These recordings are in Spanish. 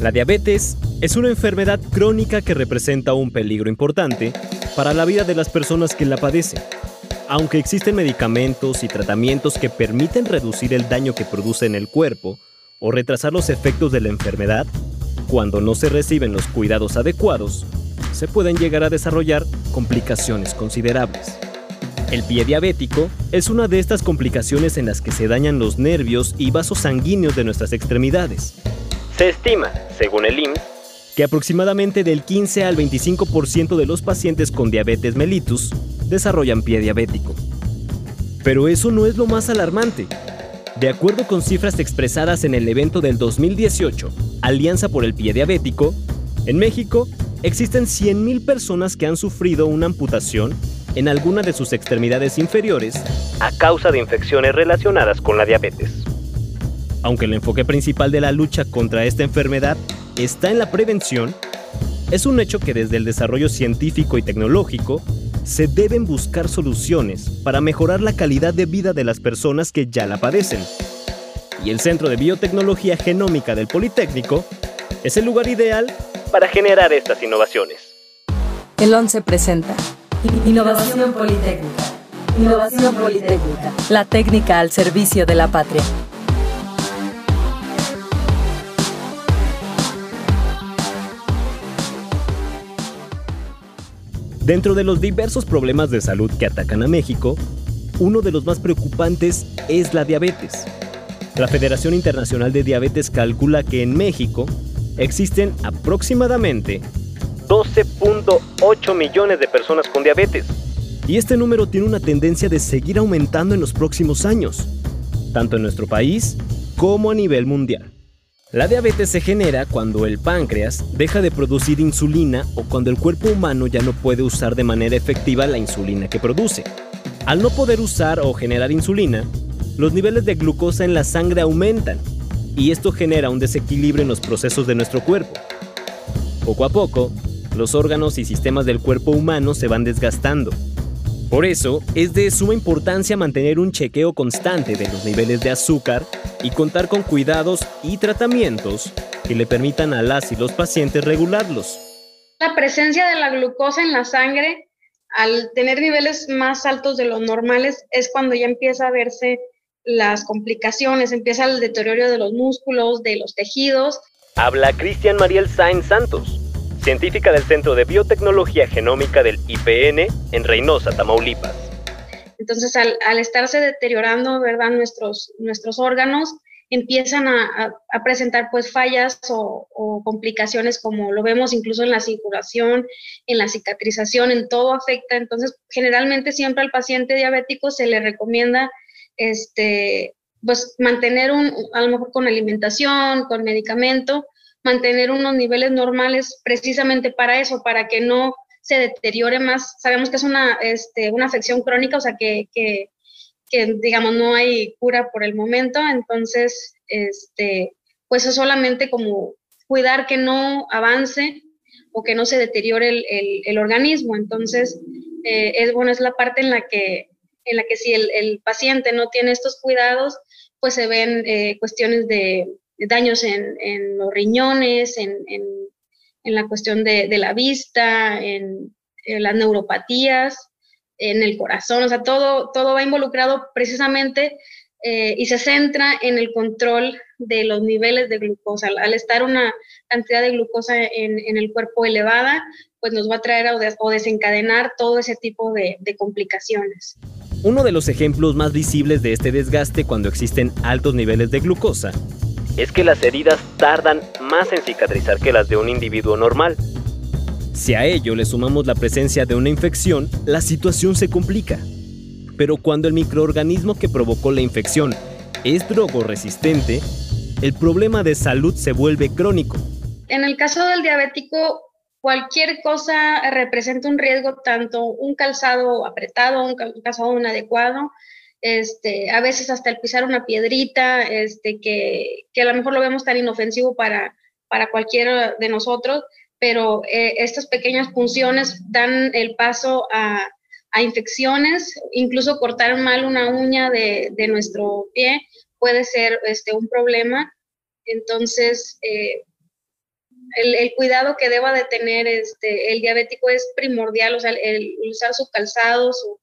La diabetes es una enfermedad crónica que representa un peligro importante para la vida de las personas que la padecen. Aunque existen medicamentos y tratamientos que permiten reducir el daño que produce en el cuerpo o retrasar los efectos de la enfermedad, cuando no se reciben los cuidados adecuados, se pueden llegar a desarrollar complicaciones considerables. El pie diabético es una de estas complicaciones en las que se dañan los nervios y vasos sanguíneos de nuestras extremidades, se estima, según el IMSS, que aproximadamente del 15 al 25% de los pacientes con diabetes mellitus desarrollan pie diabético. Pero eso no es lo más alarmante. De acuerdo con cifras expresadas en el evento del 2018, Alianza por el Pie Diabético, en México existen 100.000 personas que han sufrido una amputación en alguna de sus extremidades inferiores a causa de infecciones relacionadas con la diabetes. Aunque el enfoque principal de la lucha contra esta enfermedad está en la prevención, es un hecho que desde el desarrollo científico y tecnológico se deben buscar soluciones para mejorar la calidad de vida de las personas que ya la padecen. Y el Centro de Biotecnología Genómica del Politécnico es el lugar ideal para generar estas innovaciones. El 11 presenta Innovación Politécnica. Innovación Politécnica. La técnica al servicio de la patria. Dentro de los diversos problemas de salud que atacan a México, uno de los más preocupantes es la diabetes. La Federación Internacional de Diabetes calcula que en México existen aproximadamente 12.8 millones de personas con diabetes. Y este número tiene una tendencia de seguir aumentando en los próximos años, tanto en nuestro país como a nivel mundial. La diabetes se genera cuando el páncreas deja de producir insulina o cuando el cuerpo humano ya no puede usar de manera efectiva la insulina que produce. Al no poder usar o generar insulina, los niveles de glucosa en la sangre aumentan y esto genera un desequilibrio en los procesos de nuestro cuerpo. Poco a poco, los órganos y sistemas del cuerpo humano se van desgastando por eso, es de suma importancia mantener un chequeo constante de los niveles de azúcar y contar con cuidados y tratamientos que le permitan a las y los pacientes regularlos. La presencia de la glucosa en la sangre, al tener niveles más altos de los normales, es cuando ya empieza a verse las complicaciones, empieza el deterioro de los músculos, de los tejidos. Habla Cristian Mariel Sainz Santos, científica del Centro de Biotecnología Genómica del IPN en Reynosa, Tamaulipas. Entonces, al, estarse deteriorando, ¿verdad? Nuestros, nuestros órganos empiezan a, presentar pues fallas o, complicaciones como lo vemos incluso en la circulación, en la cicatrización, en todo afecta. Entonces, generalmente siempre al paciente diabético se le recomienda este, pues mantener un, a lo mejor con alimentación, con medicamento, mantener unos niveles normales precisamente para eso, para que no se deteriore más. Sabemos que es una, este, una afección crónica, o sea, que, que, digamos, no hay cura por el momento, entonces, este, pues es solamente como cuidar que no avance o que no se deteriore el, el, organismo. Entonces, eh, es bueno, es la parte en la que, en la que si el, el paciente no tiene estos cuidados, pues se ven eh, cuestiones de, daños en, los riñones, en, la cuestión de, la vista, en, las neuropatías, en el corazón, o sea, todo, todo va involucrado precisamente eh, y se centra en el control de los niveles de glucosa. Al, estar una cantidad de glucosa en, el cuerpo elevada, pues nos va a traer o, desencadenar todo ese tipo de complicaciones. Uno de los ejemplos más visibles de este desgaste cuando existen altos niveles de glucosa es que las heridas tardan más en cicatrizar que las de un individuo normal. Si a ello le sumamos la presencia de una infección, la situación se complica. Pero cuando el microorganismo que provocó la infección es drogoresistente, el problema de salud se vuelve crónico. En el caso del diabético, cualquier cosa representa un riesgo, tanto un calzado apretado, un calzado inadecuado, este, a veces hasta el pisar una piedrita, este, que, a lo mejor lo vemos tan inofensivo para, para cualquiera de nosotros, pero eh, estas pequeñas funciones dan el paso a, infecciones, incluso cortar mal una uña de, nuestro pie puede ser este, un problema. Entonces, eh, el, cuidado que deba de tener este, el diabético es primordial, o sea, el, usar su calzado, su,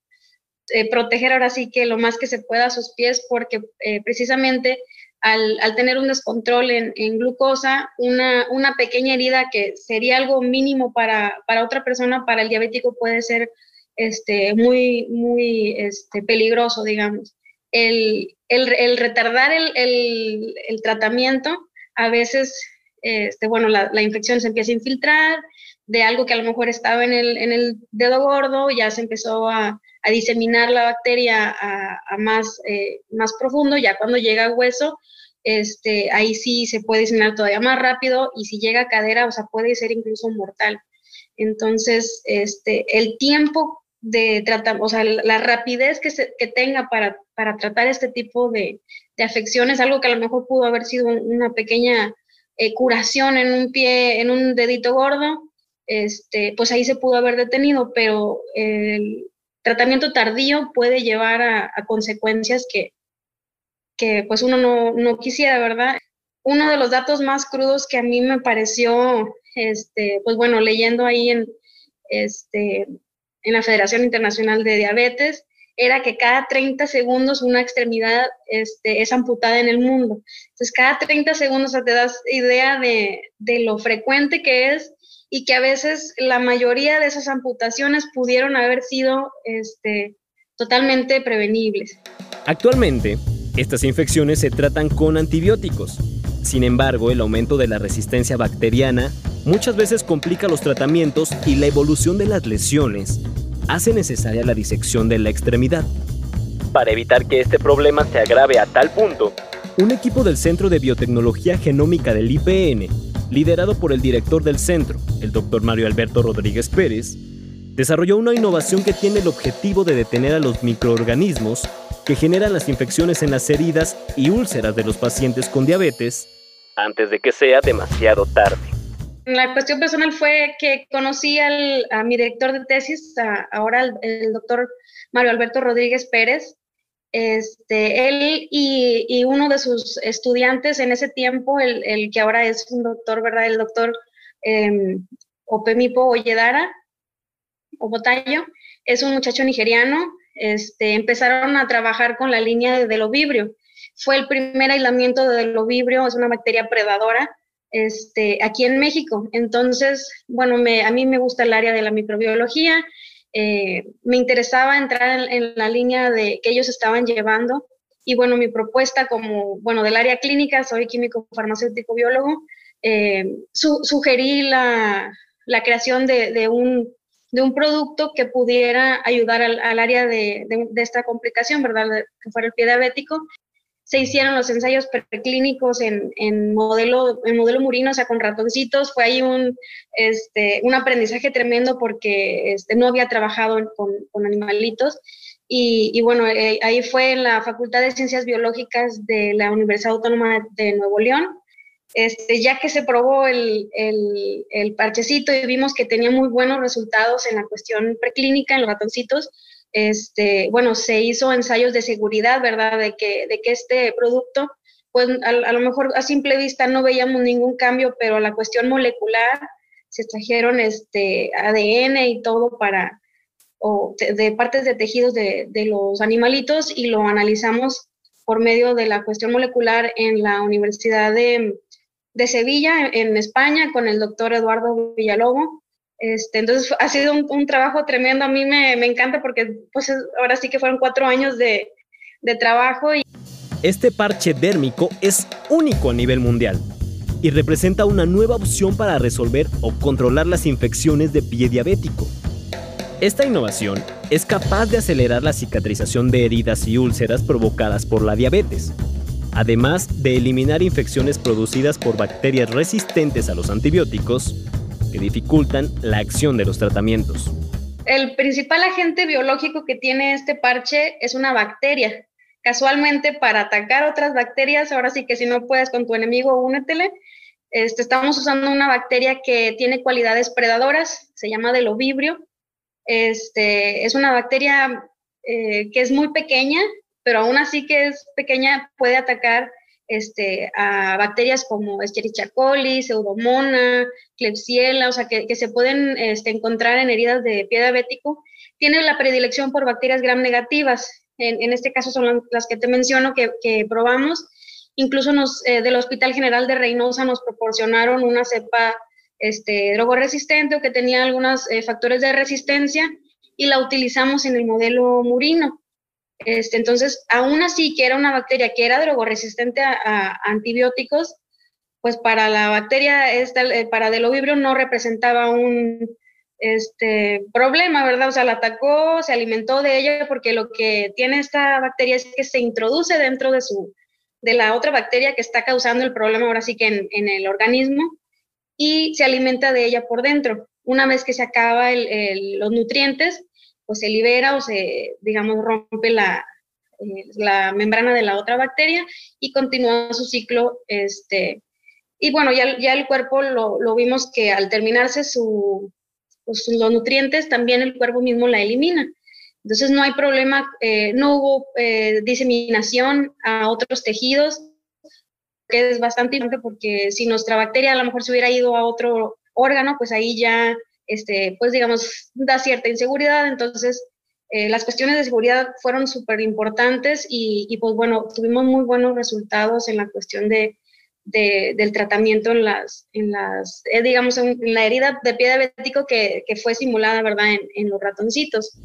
eh, proteger ahora sí que lo más que se pueda sus pies, porque eh, precisamente al, tener un descontrol en, glucosa, una, una, pequeña herida que sería algo mínimo para, para otra persona, para el diabético puede ser este, muy, muy este, peligroso, digamos. El, el, retardar el, el, tratamiento, a veces, este, bueno, la, la, infección se empieza a infiltrar de algo que a lo mejor estaba en el, en el dedo gordo, ya se empezó a, a diseminar la bacteria a, a más, eh, más profundo, ya cuando llega a hueso, este, ahí sí se puede diseminar todavía más rápido y si llega a cadera, o sea, puede ser incluso mortal. Entonces, este, el tiempo de tratar, o sea, la rapidez que, se, que tenga para, para, tratar este tipo de, de, afecciones, algo que a lo mejor pudo haber sido una pequeña eh, curación en un pie, en un dedito gordo, este, pues ahí se pudo haber detenido, pero el tratamiento tardío puede llevar a, consecuencias que, que, pues uno no, no, quisiera, ¿verdad? Uno de los datos más crudos que a mí me pareció, este, pues bueno, leyendo ahí en, este, en la Federación Internacional de Diabetes era que cada 30 segundos una extremidad este, es amputada en el mundo. Entonces, cada 30 segundos te das idea de, de, lo frecuente que es y que a veces la mayoría de esas amputaciones pudieron haber sido este, totalmente prevenibles. Actualmente, estas infecciones se tratan con antibióticos. Sin embargo, el aumento de la resistencia bacteriana muchas veces complica los tratamientos y la evolución de las lesiones hace necesaria la disección de la extremidad. Para evitar que este problema se agrave a tal punto, un equipo del Centro de Biotecnología Genómica del IPN, liderado por el director del centro, el doctor Mario Alberto Rodríguez Pérez, desarrolló una innovación que tiene el objetivo de detener a los microorganismos que generan las infecciones en las heridas y úlceras de los pacientes con diabetes antes de que sea demasiado tarde. La cuestión personal fue que conocí a mi director de tesis, ahora el, doctor Mario Alberto Rodríguez Pérez. Este, él y, uno de sus estudiantes en ese tiempo, el, que ahora es un doctor, ¿verdad? El doctor eh, Opemipo Oyedara, Obotayo, es un muchacho nigeriano. Este, empezaron a trabajar con la línea de Delovibrio. Fue el primer aislamiento de Delovibrio, es una bacteria predadora este, aquí en México. Entonces, bueno, a mí me gusta el área de la microbiología, eh, me interesaba entrar en, la línea de que ellos estaban llevando y bueno, mi propuesta como, bueno, del área clínica, soy químico farmacéutico biólogo, eh, sugerí la, la creación de, de, un, de, un, producto que pudiera ayudar al, al área de, de, esta complicación, ¿verdad? Que fuera el pie diabético se hicieron los ensayos preclínicos en, modelo, en modelo murino, o sea, con ratoncitos. Fue ahí un, este, un aprendizaje tremendo porque este, no había trabajado con, animalitos. Y, bueno, eh, ahí fue en la Facultad de Ciencias Biológicas de la Universidad Autónoma de Nuevo León. Este, ya que se probó el, el parchecito y vimos que tenía muy buenos resultados en la cuestión preclínica en los ratoncitos, este, bueno, se hizo ensayos de seguridad, ¿verdad? De que, de que este producto, pues a, lo mejor a simple vista no veíamos ningún cambio, pero la cuestión molecular se extrajeron este ADN y todo para, o de, partes de tejidos de, los animalitos y lo analizamos por medio de la cuestión molecular en la Universidad de, de Sevilla, en España, con el doctor Eduardo Villalobo. Este, entonces ha sido un, trabajo tremendo, a mí me, encanta porque pues ahora sí que fueron cuatro años de, trabajo. Este parche dérmico es único a nivel mundial y representa una nueva opción para resolver o controlar las infecciones de pie diabético. Esta innovación es capaz de acelerar la cicatrización de heridas y úlceras provocadas por la diabetes, además de eliminar infecciones producidas por bacterias resistentes a los antibióticos que dificultan la acción de los tratamientos. El principal agente biológico que tiene este parche es una bacteria. Casualmente, para atacar otras bacterias, ahora sí que si no puedes con tu enemigo, únetele. Este, estamos usando una bacteria que tiene cualidades predadoras, se llama delovibrio. Este, es una bacteria eh, que es muy pequeña, pero aún así que es pequeña puede atacar este, a bacterias como Escherichia coli, Pseudomonas, Klebsiella, o sea, que, se pueden este, encontrar en heridas de pie diabético, tiene la predilección por bacterias gram negativas. En, este caso son las que te menciono que, probamos. Incluso nos, eh, del Hospital General de Reynosa nos proporcionaron una cepa este, drogoresistente o que tenía algunos eh, factores de resistencia y la utilizamos en el modelo murino. Este, entonces, aún así que era una bacteria que era drogoresistente a, a antibióticos, pues para la bacteria, esta, eh, para Delovibrio no representaba un este, problema, ¿verdad? O sea, la atacó, se alimentó de ella porque lo que tiene esta bacteria es que se introduce dentro de su de la otra bacteria que está causando el problema ahora sí que en, el organismo y se alimenta de ella por dentro. Una vez que se acaba el, los nutrientes, pues se libera o se, digamos, rompe la, eh, la membrana de la otra bacteria y continúa su ciclo. Este, y bueno, ya, ya el cuerpo lo, vimos que al terminarse su, pues, los nutrientes, también el cuerpo mismo la elimina. Entonces no hay problema, eh, no hubo eh, diseminación a otros tejidos, que es bastante importante porque si nuestra bacteria a lo mejor se hubiera ido a otro órgano, pues ahí ya este, pues digamos, da cierta inseguridad. Entonces, eh, las cuestiones de seguridad fueron súper importantes y, pues bueno, tuvimos muy buenos resultados en la cuestión de, del tratamiento en las, en las eh, digamos, en, la herida de pie diabético que, que fue simulada, ¿verdad?, en, en los ratoncitos.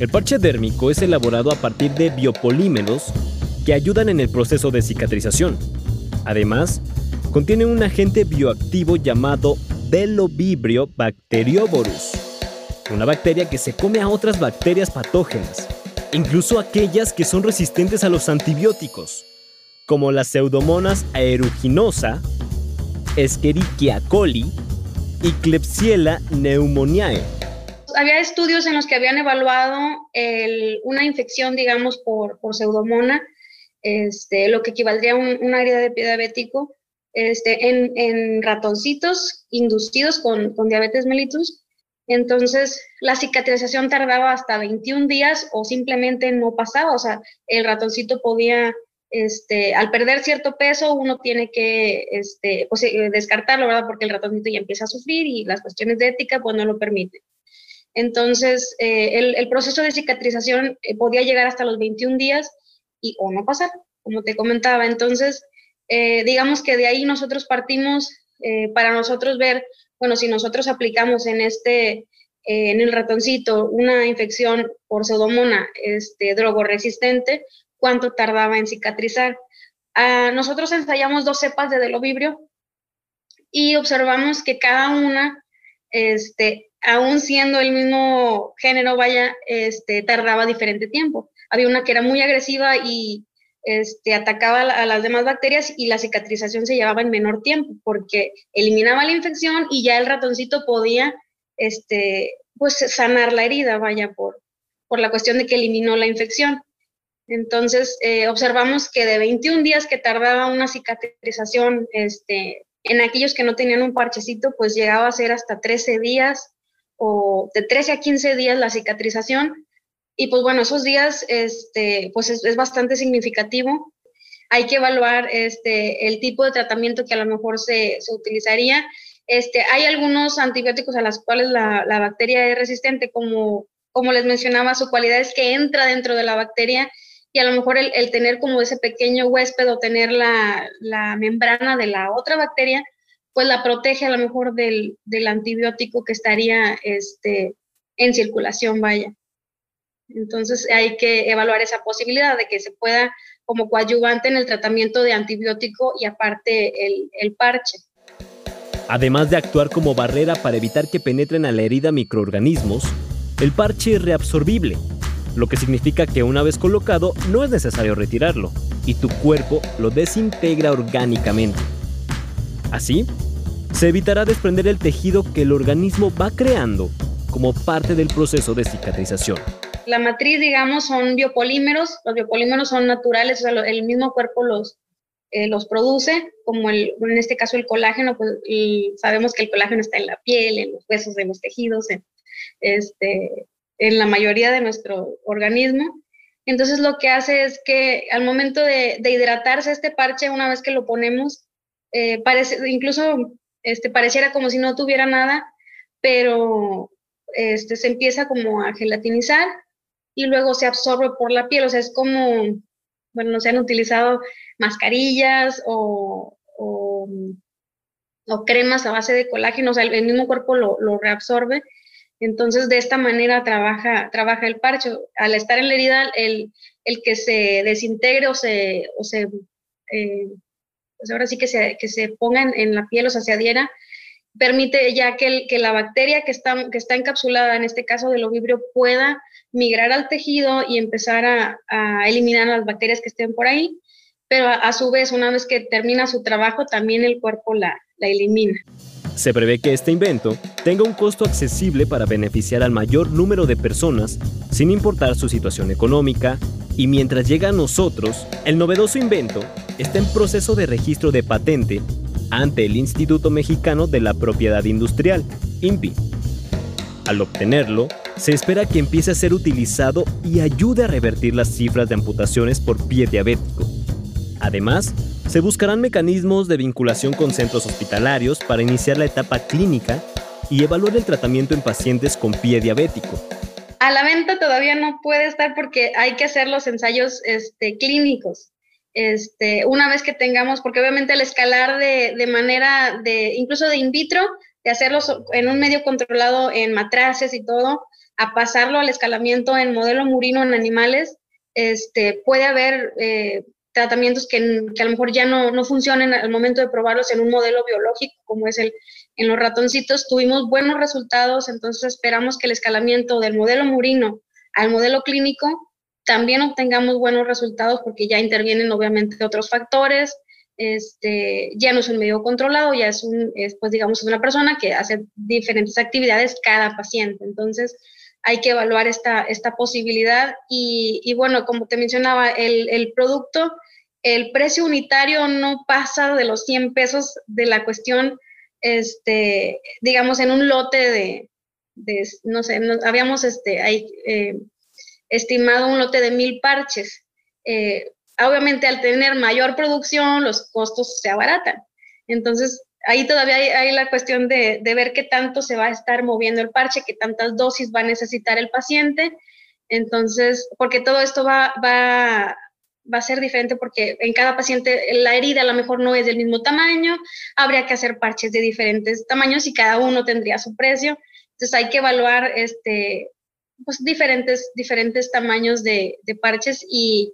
El parche dérmico es elaborado a partir de biopolímeros que ayudan en el proceso de cicatrización. Además, contiene un agente bioactivo llamado Delovibrio bacterioborus, una bacteria que se come a otras bacterias patógenas, incluso aquellas que son resistentes a los antibióticos, como las Pseudomonas aeruginosa, Escherichia coli y Klebsiella pneumoniae. Había estudios en los que habían evaluado una infección, digamos, por, por pseudomona, este, lo que equivaldría a un, una herida de diabético, este, en, ratoncitos inducidos con, diabetes mellitus. Entonces, la cicatrización tardaba hasta 21 días o simplemente no pasaba. O sea, el ratoncito podía, este, al perder cierto peso, uno tiene que este, pues, eh, descartarlo, ¿verdad? Porque el ratoncito ya empieza a sufrir y las cuestiones de ética pues no lo permiten. Entonces, eh, el, proceso de cicatrización eh, podía llegar hasta los 21 días y o no pasar, como te comentaba. Entonces, eh, digamos que de ahí nosotros partimos eh, para nosotros ver, bueno, si nosotros aplicamos en este, eh, en el ratoncito una infección por pseudomona este, drogoresistente, cuánto tardaba en cicatrizar. Ah, nosotros ensayamos dos cepas de delovibrio y observamos que cada una, este, aún siendo el mismo género, vaya, este, tardaba diferente tiempo. Había una que era muy agresiva y este, atacaba a las demás bacterias y la cicatrización se llevaba en menor tiempo porque eliminaba la infección y ya el ratoncito podía este, pues, sanar la herida, vaya, por, por la cuestión de que eliminó la infección. Entonces, eh, observamos que de 21 días que tardaba una cicatrización, este, en aquellos que no tenían un parchecito, pues llegaba a ser hasta 13 días o de 13 a 15 días la cicatrización y pues bueno, esos días este, pues es, bastante significativo. Hay que evaluar este, el tipo de tratamiento que a lo mejor se, se utilizaría. Este, hay algunos antibióticos a los cuales la, la, bacteria es resistente, como, como les mencionaba, su cualidad es que entra dentro de la bacteria y a lo mejor el, el tener como ese pequeño huésped o tener la, la, membrana de la otra bacteria, pues la protege a lo mejor del, del antibiótico que estaría este, en circulación, vaya. Entonces hay que evaluar esa posibilidad de que se pueda como coadyuvante en el tratamiento de antibiótico y aparte el, el parche. Además de actuar como barrera para evitar que penetren a la herida microorganismos, el parche es reabsorbible, lo que significa que una vez colocado no es necesario retirarlo y tu cuerpo lo desintegra orgánicamente. Así, se evitará desprender el tejido que el organismo va creando como parte del proceso de cicatrización. La matriz, digamos, son biopolímeros. Los biopolímeros son naturales, o sea, el mismo cuerpo los, eh, los produce, como el, en este caso el colágeno, pues sabemos que el colágeno está en la piel, en los huesos, en los tejidos, en, este, en la mayoría de nuestro organismo. Entonces lo que hace es que al momento de, hidratarse este parche, una vez que lo ponemos, eh, parece, incluso este, pareciera como si no tuviera nada, pero este, se empieza como a gelatinizar y luego se absorbe por la piel, o sea, es como, bueno, no se han utilizado mascarillas o, o, cremas a base de colágeno, o sea, el, mismo cuerpo lo, lo, reabsorbe. Entonces, de esta manera trabaja, trabaja el parche. Al estar en la herida, el, el que se desintegre o se, o se eh, pues ahora sí que se, que se ponga en, la piel o sea, se adhiera, permite ya que, el, que la bacteria que está, que está encapsulada, en este caso del ovibrio, pueda migrar al tejido y empezar a, a eliminar las bacterias que estén por ahí pero a, su vez, una vez que termina su trabajo, también el cuerpo la, la elimina. Se prevé que este invento tenga un costo accesible para beneficiar al mayor número de personas, sin importar su situación económica, y mientras llega a nosotros, el novedoso invento está en proceso de registro de patente ante el Instituto Mexicano de la Propiedad Industrial, INPI. Al obtenerlo, se espera que empiece a ser utilizado y ayude a revertir las cifras de amputaciones por pie diabético Además, se buscarán mecanismos de vinculación con centros hospitalarios para iniciar la etapa clínica y evaluar el tratamiento en pacientes con pie diabético. A la venta todavía no puede estar porque hay que hacer los ensayos este, clínicos. Este, una vez que tengamos, porque obviamente el escalar de, de, manera de, incluso de in vitro, de hacerlo en un medio controlado en matraces y todo, a pasarlo al escalamiento en modelo murino en animales, este, puede haber eh, tratamientos que, que, a lo mejor ya no, no funcionen al momento de probarlos en un modelo biológico, como es el en los ratoncitos, tuvimos buenos resultados, entonces esperamos que el escalamiento del modelo murino al modelo clínico también obtengamos buenos resultados porque ya intervienen obviamente otros factores, este, ya no es un medio controlado, ya es pues digamos, una persona que hace diferentes actividades cada paciente. Entonces, hay que evaluar esta, esta posibilidad y, bueno, como te mencionaba, el, producto el precio unitario no pasa de los 100 pesos de la cuestión, este, digamos, en un lote de, no sé, habíamos este, eh, estimado un lote de mil parches. Eh, obviamente al tener mayor producción, los costos se abaratan. Entonces, ahí todavía hay, la cuestión de, ver qué tanto se va a estar moviendo el parche, qué tantas dosis va a necesitar el paciente. Entonces, porque todo esto va, va va a ser diferente porque en cada paciente la herida a lo mejor no es del mismo tamaño, habría que hacer parches de diferentes tamaños y cada uno tendría su precio. Entonces hay que evaluar este, pues, diferentes, diferentes tamaños de, de parches y,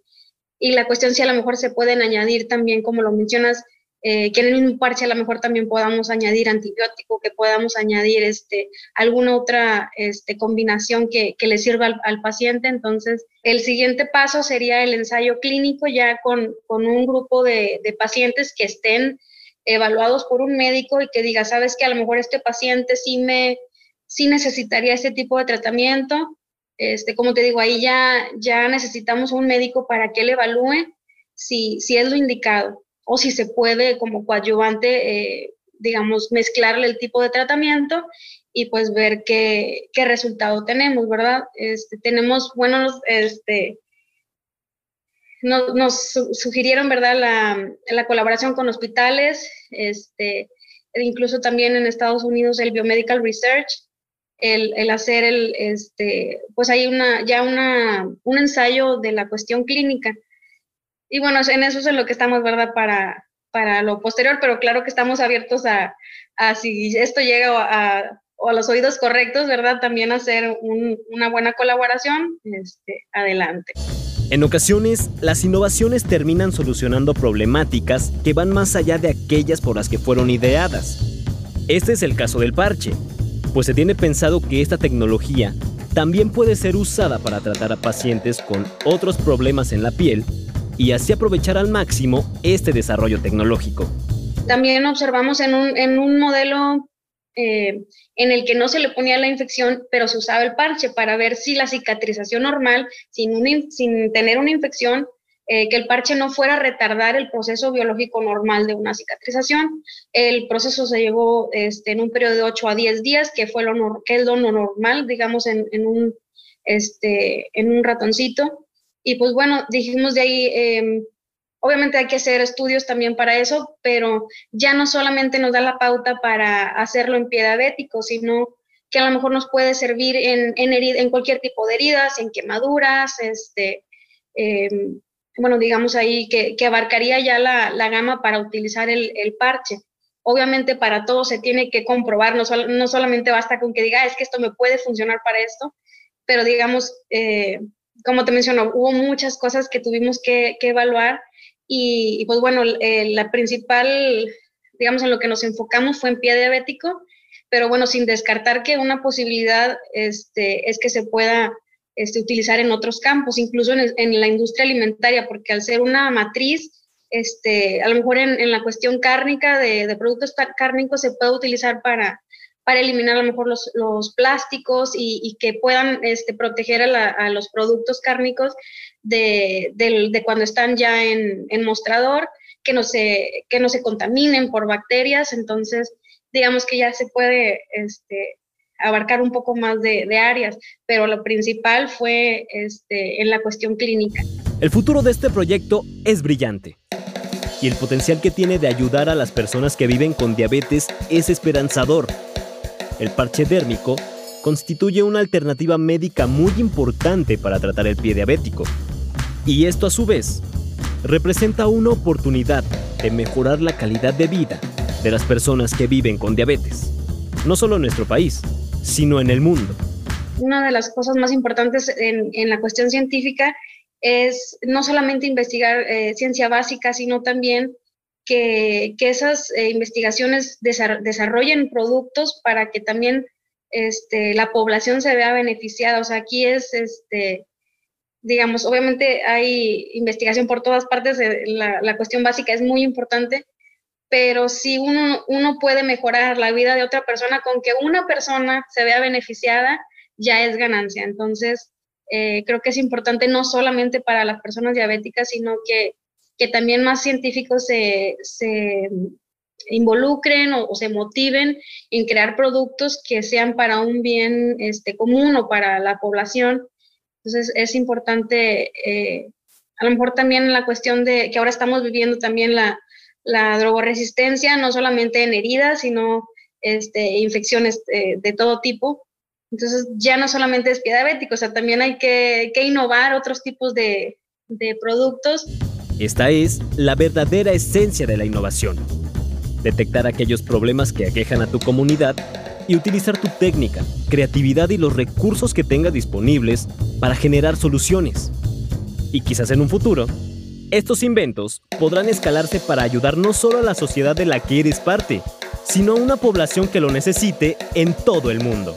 y, la cuestión si a lo mejor se pueden añadir también, como lo mencionas, eh, que en el mismo parche a lo mejor también podamos añadir antibiótico, que podamos añadir este, alguna otra este, combinación que, que le sirva al, paciente. Entonces, el siguiente paso sería el ensayo clínico ya con, con un grupo de, de, pacientes que estén evaluados por un médico y que diga, sabes que a lo mejor este paciente sí me sí necesitaría este tipo de tratamiento. Este, como te digo, ahí ya, ya necesitamos un médico para que él evalúe si, si es lo indicado o si se puede como coadyuvante, eh, digamos, mezclarle el tipo de tratamiento y pues ver qué, qué resultado tenemos, ¿verdad? Este, tenemos buenos, este, nos, sugirieron, ¿verdad?, la, la, colaboración con hospitales, este, e incluso también en Estados Unidos el Biomedical Research, el, el, hacer el, este, pues hay una, ya una, un ensayo de la cuestión clínica y bueno, en eso es en lo que estamos, ¿verdad? Para, para lo posterior, pero claro que estamos abiertos a, a si esto llega a, a, los oídos correctos, ¿verdad? También hacer una buena colaboración, este, adelante. En ocasiones, las innovaciones terminan solucionando problemáticas que van más allá de aquellas por las que fueron ideadas. Este es el caso del parche, pues se tiene pensado que esta tecnología también puede ser usada para tratar a pacientes con otros problemas en la piel y así aprovechar al máximo este desarrollo tecnológico. También observamos en un, en un modelo eh, en el que no se le ponía la infección, pero se usaba el parche para ver si la cicatrización normal, sin, sin tener una infección, eh, que el parche no fuera a retardar el proceso biológico normal de una cicatrización. El proceso se llevó este, en un periodo de 8 a 10 días, que, fue lo, que es lo normal, digamos, en, en un, este, en un ratoncito. Y pues bueno, dijimos de ahí, em, obviamente hay que hacer estudios también para eso, pero ya no solamente nos da la pauta para hacerlo en pie diabético, sino que a lo mejor nos puede servir en, en, en cualquier tipo de heridas, en quemaduras, este, em, bueno, digamos ahí que, que abarcaría ya la, la, gama para utilizar el, el, parche. Obviamente para todo se tiene que comprobar, no, no, solamente basta con que diga, ah, es que esto me puede funcionar para esto, pero digamos, eh, como te menciono, hubo muchas cosas que tuvimos que, que evaluar y, pues bueno, la principal, digamos, en lo que nos enfocamos fue en pie diabético pero bueno, sin descartar que una posibilidad este, es que se pueda este, utilizar en otros campos, incluso en, la industria alimentaria, porque al ser una matriz, este, a lo mejor en, la cuestión cárnica de, productos cárnicos se puede utilizar para, para eliminar a lo mejor los, los plásticos y, que puedan este, proteger a, los productos cárnicos de, de, cuando están ya en, en mostrador, que no, se, que no se contaminen por bacterias. Entonces, digamos que ya se puede este, abarcar un poco más de, áreas, pero lo principal fue este, en la cuestión clínica. El futuro de este proyecto es brillante y el potencial que tiene de ayudar a las personas que viven con diabetes es esperanzador. El parche dérmico constituye una alternativa médica muy importante para tratar el pie diabético. Y esto a su vez representa una oportunidad de mejorar la calidad de vida de las personas que viven con diabetes, no solo en nuestro país, sino en el mundo. Una de las cosas más importantes en, la cuestión científica es no solamente investigar eh, ciencia básica, sino también que, esas eh, investigaciones desarrollen productos para que también este, la población se vea beneficiada. O sea, aquí es, este, digamos, obviamente hay investigación por todas partes, eh, la, la cuestión básica es muy importante, pero si uno, uno puede mejorar la vida de otra persona con que una persona se vea beneficiada, ya es ganancia. Entonces, eh, creo que es importante no solamente para las personas diabéticas, sino que, que también más científicos se, se involucren o, se motiven en crear productos que sean para un bien este, común o para la población. Entonces, es importante, eh, a lo mejor también la cuestión de que ahora estamos viviendo también la, la drogoresistencia, no solamente en heridas, sino este, infecciones eh, de todo tipo. Entonces ya no solamente es pie diabético, o sea, también hay que, innovar otros tipos de, de productos. Esta es la verdadera esencia de la innovación. Detectar aquellos problemas que aquejan a tu comunidad y utilizar tu técnica, creatividad y los recursos que tengas disponibles para generar soluciones. Y quizás en un futuro, estos inventos podrán escalarse para ayudar no solo a la sociedad de la que eres parte, sino a una población que lo necesite en todo el mundo.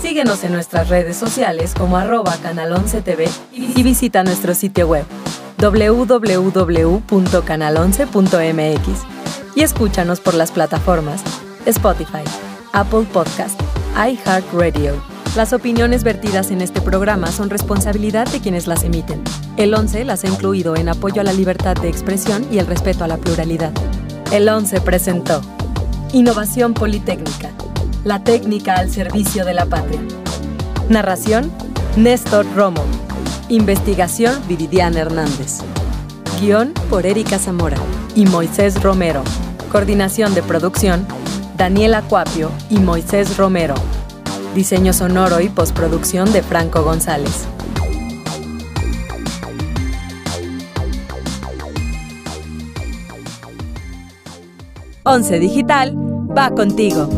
Síguenos en nuestras redes sociales como arroba canal 11 TV y visita nuestro sitio web www.canal11.mx y escúchanos por las plataformas Spotify, Apple Podcast, iHeartRadio. Las opiniones vertidas en este programa son responsabilidad de quienes las emiten. El 11 las ha incluido en apoyo a la libertad de expresión y el respeto a la pluralidad. El 11 presentó Innovación Politécnica, la técnica al servicio de la patria. Narración, Néstor Romo. Investigación, Viridiana Hernández. Guión por Erika Zamora y Moisés Romero. Coordinación de producción, Daniela Cuapio y Moisés Romero. Diseño sonoro y postproducción de Franco González. Once Digital va contigo.